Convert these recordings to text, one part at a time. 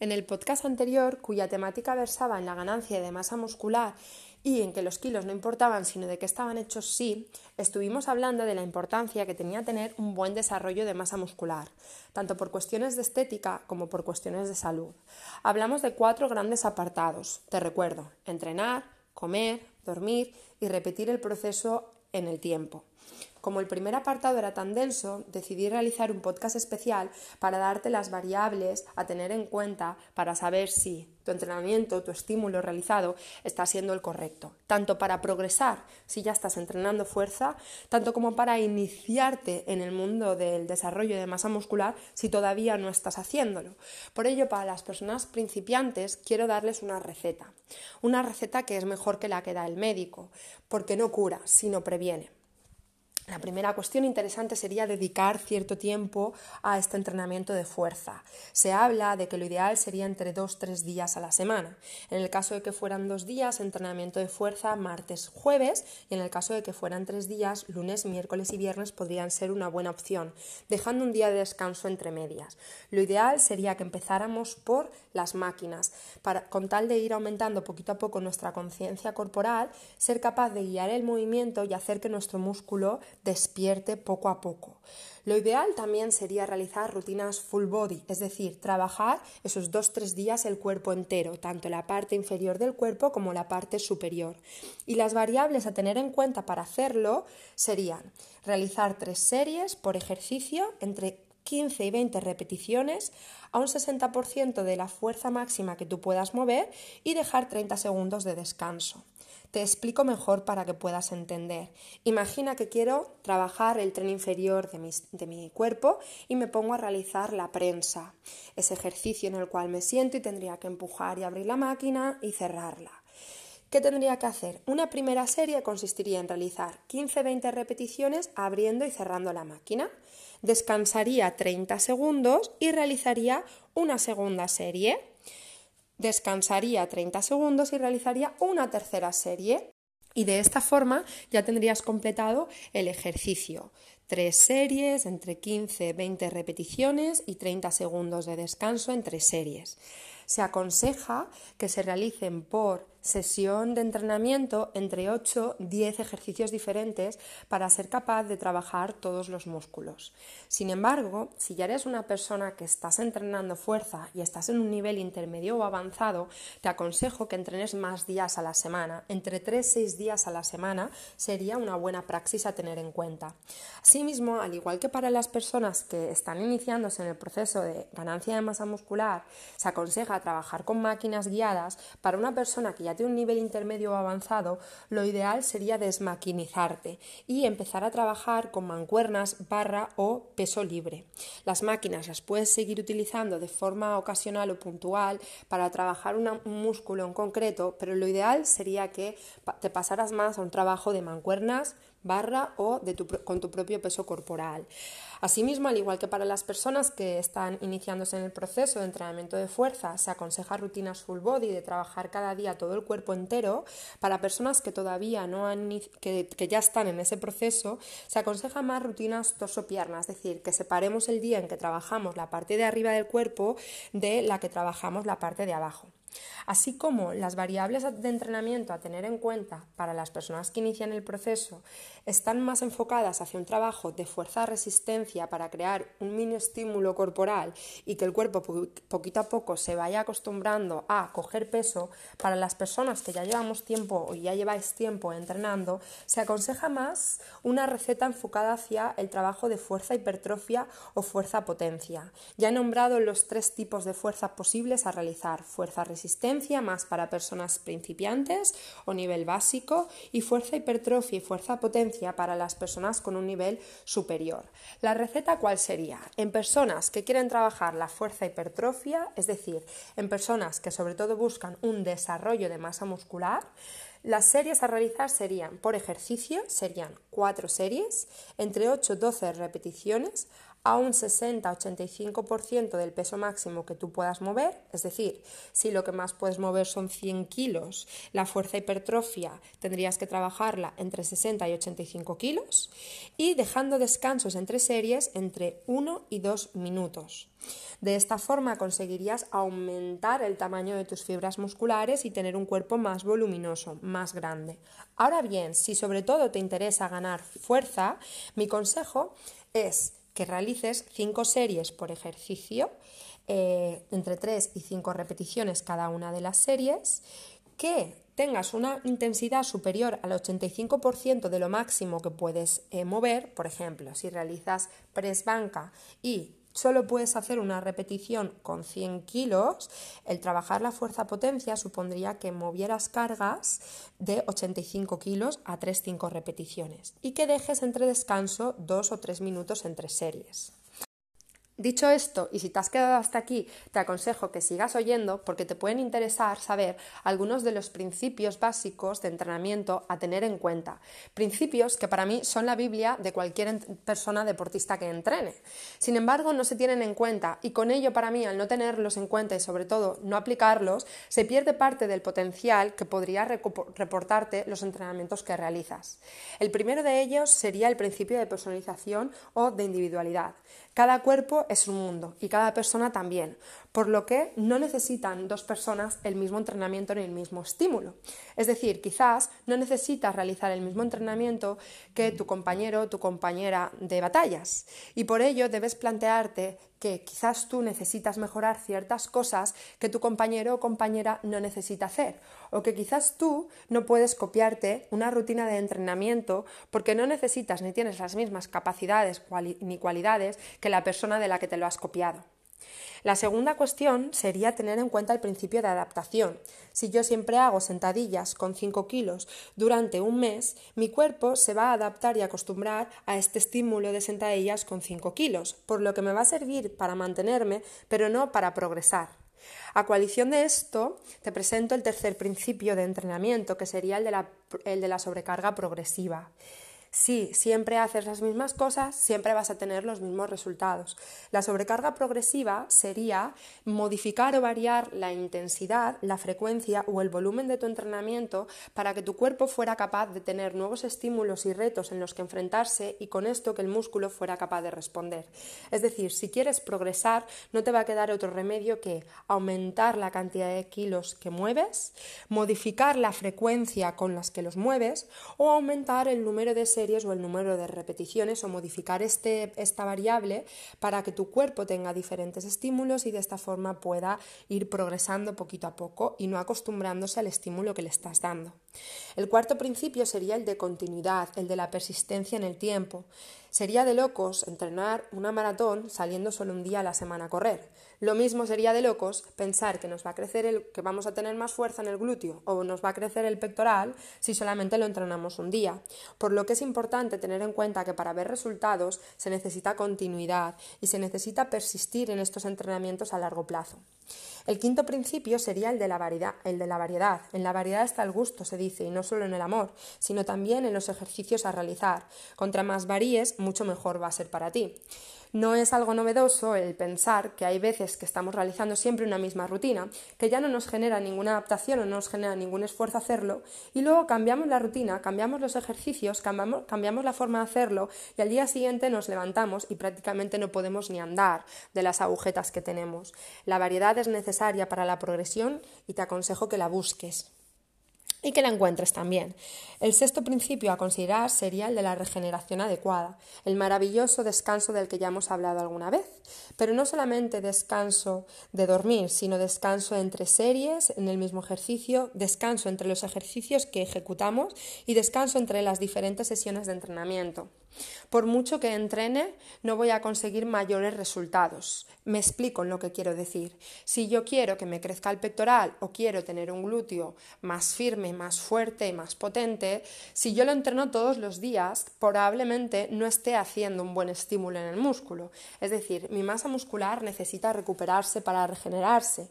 En el podcast anterior, cuya temática versaba en la ganancia de masa muscular y en que los kilos no importaban, sino de qué estaban hechos sí, estuvimos hablando de la importancia que tenía tener un buen desarrollo de masa muscular, tanto por cuestiones de estética como por cuestiones de salud. Hablamos de cuatro grandes apartados. Te recuerdo, entrenar, comer, dormir y repetir el proceso en el tiempo. Como el primer apartado era tan denso, decidí realizar un podcast especial para darte las variables a tener en cuenta para saber si tu entrenamiento, tu estímulo realizado está siendo el correcto, tanto para progresar si ya estás entrenando fuerza, tanto como para iniciarte en el mundo del desarrollo de masa muscular si todavía no estás haciéndolo. Por ello, para las personas principiantes quiero darles una receta, una receta que es mejor que la que da el médico, porque no cura, sino previene. La primera cuestión interesante sería dedicar cierto tiempo a este entrenamiento de fuerza. Se habla de que lo ideal sería entre dos tres días a la semana. En el caso de que fueran dos días, entrenamiento de fuerza martes, jueves, y en el caso de que fueran tres días, lunes, miércoles y viernes podrían ser una buena opción, dejando un día de descanso entre medias. Lo ideal sería que empezáramos por las máquinas, para, con tal de ir aumentando poquito a poco nuestra conciencia corporal, ser capaz de guiar el movimiento y hacer que nuestro músculo despierte poco a poco. Lo ideal también sería realizar rutinas full body, es decir, trabajar esos dos tres días el cuerpo entero, tanto la parte inferior del cuerpo como la parte superior. Y las variables a tener en cuenta para hacerlo serían realizar tres series por ejercicio entre 15 y 20 repeticiones a un 60% de la fuerza máxima que tú puedas mover y dejar 30 segundos de descanso. Te explico mejor para que puedas entender. Imagina que quiero trabajar el tren inferior de mi, de mi, cuerpo y me pongo a realizar la prensa, ese ejercicio en el cual me siento y tendría que empujar y abrir la máquina y cerrarla. ¿Qué tendría que hacer? Una primera serie consistiría en realizar 15-20 repeticiones abriendo y cerrando la máquina. Descansaría 30 segundos y realizaría una segunda serie descansaría 30 segundos y realizaría una tercera serie. Y de esta forma ya tendrías completado el ejercicio. Tres series entre 15 20 repeticiones y 30 segundos de descanso entre series. Se aconseja que se realicen por sesión de entrenamiento entre 8 10 ejercicios diferentes para ser capaz de trabajar todos los músculos. Sin embargo, si ya eres una persona que estás entrenando fuerza y estás en un nivel intermedio o avanzado, te aconsejo que entrenes más días a la semana. Entre 3 6 días a la semana sería una buena praxis a tener en cuenta. Asimismo, al igual que para las personas que están iniciándose en el proceso de ganancia de masa muscular, se aconseja trabajar con máquinas guiadas para una persona que ya tiene un nivel intermedio o avanzado, lo ideal sería desmaquinizarte y empezar a trabajar con mancuernas, barra o peso libre. Las máquinas las puedes seguir utilizando de forma ocasional o puntual para trabajar un músculo en concreto, pero lo ideal sería que te pasaras más a un trabajo de mancuernas, barra o con tu propio peso corporal. Asimismo, al igual que para las personas que están iniciándose en el proceso de entrenamiento de fuerza, se aconseja rutinas full body de trabajar cada día todo el cuerpo entero. Para personas que todavía no han que, que ya están en ese proceso, se aconseja más rutinas torso-pierna, es decir, que separemos el día en que trabajamos la parte de arriba del cuerpo de la que trabajamos la parte de abajo. Así como las variables de entrenamiento a tener en cuenta para las personas que inician el proceso están más enfocadas hacia un trabajo de fuerza-resistencia para crear un mini estímulo corporal y que el cuerpo poquito a poco se vaya acostumbrando a coger peso, para las personas que ya llevamos tiempo o ya lleváis tiempo entrenando, se aconseja más una receta enfocada hacia el trabajo de fuerza hipertrofia o fuerza potencia. Ya he nombrado los tres tipos de fuerza posibles a realizar: fuerza más para personas principiantes o nivel básico y fuerza hipertrofia y fuerza potencia para las personas con un nivel superior. ¿La receta cuál sería? En personas que quieren trabajar la fuerza hipertrofia, es decir, en personas que sobre todo buscan un desarrollo de masa muscular, las series a realizar serían, por ejercicio, serían cuatro series, entre 8 y 12 repeticiones, a un 60-85% del peso máximo que tú puedas mover, es decir, si lo que más puedes mover son 100 kilos, la fuerza hipertrofia tendrías que trabajarla entre 60 y 85 kilos y dejando descansos entre series entre 1 y 2 minutos. De esta forma conseguirías aumentar el tamaño de tus fibras musculares y tener un cuerpo más voluminoso, más grande. Ahora bien, si sobre todo te interesa ganar fuerza, mi consejo es que realices 5 series por ejercicio, eh, entre 3 y 5 repeticiones cada una de las series, que tengas una intensidad superior al 85% de lo máximo que puedes eh, mover, por ejemplo, si realizas press banca y solo puedes hacer una repetición con 100 kilos, el trabajar la fuerza potencia supondría que movieras cargas de 85 kilos a 3-5 repeticiones y que dejes entre descanso 2 o 3 minutos entre series. Dicho esto, y si te has quedado hasta aquí, te aconsejo que sigas oyendo porque te pueden interesar saber algunos de los principios básicos de entrenamiento a tener en cuenta. Principios que para mí son la Biblia de cualquier persona deportista que entrene. Sin embargo, no se tienen en cuenta y con ello para mí, al no tenerlos en cuenta y sobre todo no aplicarlos, se pierde parte del potencial que podría reportarte los entrenamientos que realizas. El primero de ellos sería el principio de personalización o de individualidad. Cada cuerpo es un mundo y cada persona también, por lo que no necesitan dos personas el mismo entrenamiento ni el mismo estímulo. Es decir, quizás no necesitas realizar el mismo entrenamiento que tu compañero o tu compañera de batallas y por ello debes plantearte que quizás tú necesitas mejorar ciertas cosas que tu compañero o compañera no necesita hacer, o que quizás tú no puedes copiarte una rutina de entrenamiento porque no necesitas ni tienes las mismas capacidades ni cualidades que la persona de la que te lo has copiado. La segunda cuestión sería tener en cuenta el principio de adaptación. Si yo siempre hago sentadillas con 5 kilos durante un mes, mi cuerpo se va a adaptar y acostumbrar a este estímulo de sentadillas con 5 kilos, por lo que me va a servir para mantenerme, pero no para progresar. A coalición de esto, te presento el tercer principio de entrenamiento, que sería el de la, el de la sobrecarga progresiva. Si siempre haces las mismas cosas, siempre vas a tener los mismos resultados. La sobrecarga progresiva sería modificar o variar la intensidad, la frecuencia o el volumen de tu entrenamiento para que tu cuerpo fuera capaz de tener nuevos estímulos y retos en los que enfrentarse y con esto que el músculo fuera capaz de responder. Es decir, si quieres progresar, no te va a quedar otro remedio que aumentar la cantidad de kilos que mueves, modificar la frecuencia con las que los mueves o aumentar el número de o el número de repeticiones o modificar este, esta variable para que tu cuerpo tenga diferentes estímulos y de esta forma pueda ir progresando poquito a poco y no acostumbrándose al estímulo que le estás dando. El cuarto principio sería el de continuidad, el de la persistencia en el tiempo. Sería de locos entrenar una maratón saliendo solo un día a la semana a correr. Lo mismo sería de locos pensar que nos va a crecer el, que vamos a tener más fuerza en el glúteo o nos va a crecer el pectoral si solamente lo entrenamos un día. Por lo que es importante tener en cuenta que para ver resultados se necesita continuidad y se necesita persistir en estos entrenamientos a largo plazo. El quinto principio sería el de, la variedad, el de la variedad. En la variedad está el gusto, se dice, y no solo en el amor, sino también en los ejercicios a realizar. Contra más varíes, mucho mejor va a ser para ti. No es algo novedoso el pensar que hay veces que estamos realizando siempre una misma rutina, que ya no nos genera ninguna adaptación o no nos genera ningún esfuerzo hacerlo, y luego cambiamos la rutina, cambiamos los ejercicios, cambiamos, cambiamos la forma de hacerlo, y al día siguiente nos levantamos y prácticamente no podemos ni andar de las agujetas que tenemos. La variedad es necesaria para la progresión y te aconsejo que la busques y que la encuentres también. El sexto principio a considerar sería el de la regeneración adecuada, el maravilloso descanso del que ya hemos hablado alguna vez, pero no solamente descanso de dormir, sino descanso entre series en el mismo ejercicio, descanso entre los ejercicios que ejecutamos y descanso entre las diferentes sesiones de entrenamiento. Por mucho que entrene, no voy a conseguir mayores resultados. Me explico en lo que quiero decir. Si yo quiero que me crezca el pectoral o quiero tener un glúteo más firme, más fuerte, más potente, si yo lo entreno todos los días, probablemente no esté haciendo un buen estímulo en el músculo. Es decir, mi masa muscular necesita recuperarse para regenerarse.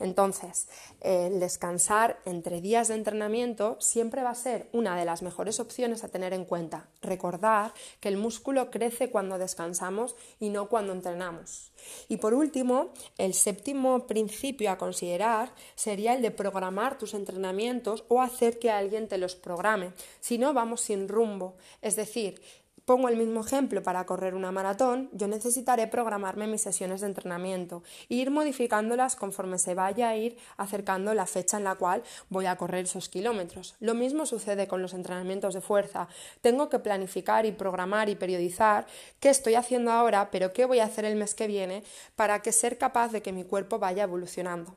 Entonces, el descansar entre días de entrenamiento siempre va a ser una de las mejores opciones a tener en cuenta. Recordar que el músculo crece cuando descansamos y no cuando entrenamos. Y por último, el séptimo principio a considerar sería el de programar tus entrenamientos o hacer que alguien te los programe. Si no, vamos sin rumbo. Es decir, Pongo el mismo ejemplo para correr una maratón, yo necesitaré programarme mis sesiones de entrenamiento e ir modificándolas conforme se vaya a ir acercando la fecha en la cual voy a correr esos kilómetros. Lo mismo sucede con los entrenamientos de fuerza. Tengo que planificar y programar y periodizar qué estoy haciendo ahora, pero qué voy a hacer el mes que viene para que ser capaz de que mi cuerpo vaya evolucionando.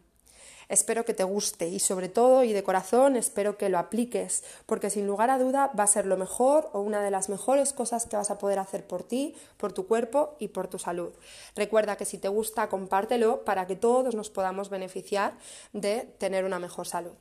Espero que te guste y sobre todo y de corazón espero que lo apliques, porque sin lugar a duda va a ser lo mejor o una de las mejores cosas que vas a poder hacer por ti, por tu cuerpo y por tu salud. Recuerda que si te gusta, compártelo para que todos nos podamos beneficiar de tener una mejor salud.